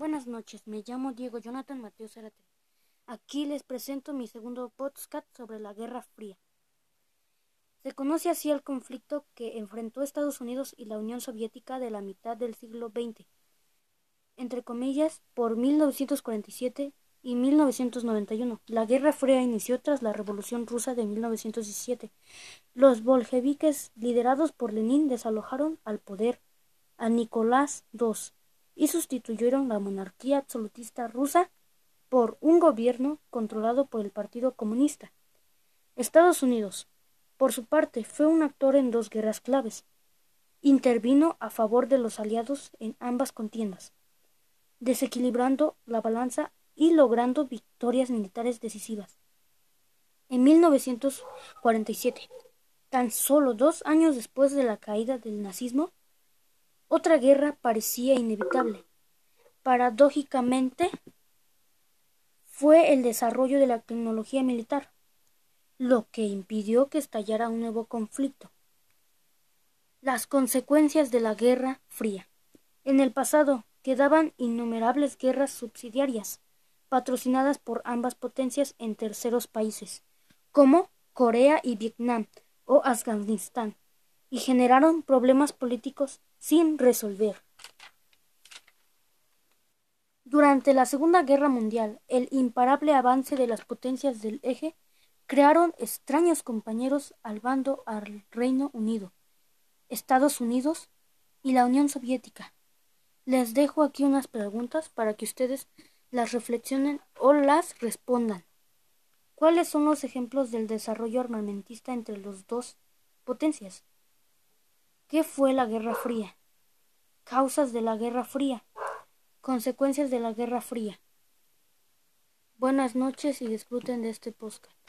Buenas noches, me llamo Diego Jonathan Mateo Zárate. Aquí les presento mi segundo podcast sobre la Guerra Fría. Se conoce así el conflicto que enfrentó Estados Unidos y la Unión Soviética de la mitad del siglo XX, entre comillas, por 1947 y 1991. La Guerra Fría inició tras la Revolución Rusa de 1917. Los bolcheviques, liderados por Lenin, desalojaron al poder a Nicolás II y sustituyeron la monarquía absolutista rusa por un gobierno controlado por el Partido Comunista. Estados Unidos, por su parte, fue un actor en dos guerras claves. Intervino a favor de los aliados en ambas contiendas, desequilibrando la balanza y logrando victorias militares decisivas. En 1947, tan solo dos años después de la caída del nazismo, otra guerra parecía inevitable. Paradójicamente, fue el desarrollo de la tecnología militar lo que impidió que estallara un nuevo conflicto. Las consecuencias de la Guerra Fría. En el pasado quedaban innumerables guerras subsidiarias, patrocinadas por ambas potencias en terceros países, como Corea y Vietnam o Afganistán, y generaron problemas políticos sin resolver. Durante la Segunda Guerra Mundial, el imparable avance de las potencias del eje crearon extraños compañeros al bando al Reino Unido, Estados Unidos y la Unión Soviética. Les dejo aquí unas preguntas para que ustedes las reflexionen o las respondan. ¿Cuáles son los ejemplos del desarrollo armamentista entre las dos potencias? ¿Qué fue la Guerra Fría? Causas de la Guerra Fría. Consecuencias de la Guerra Fría. Buenas noches y disfruten de este podcast.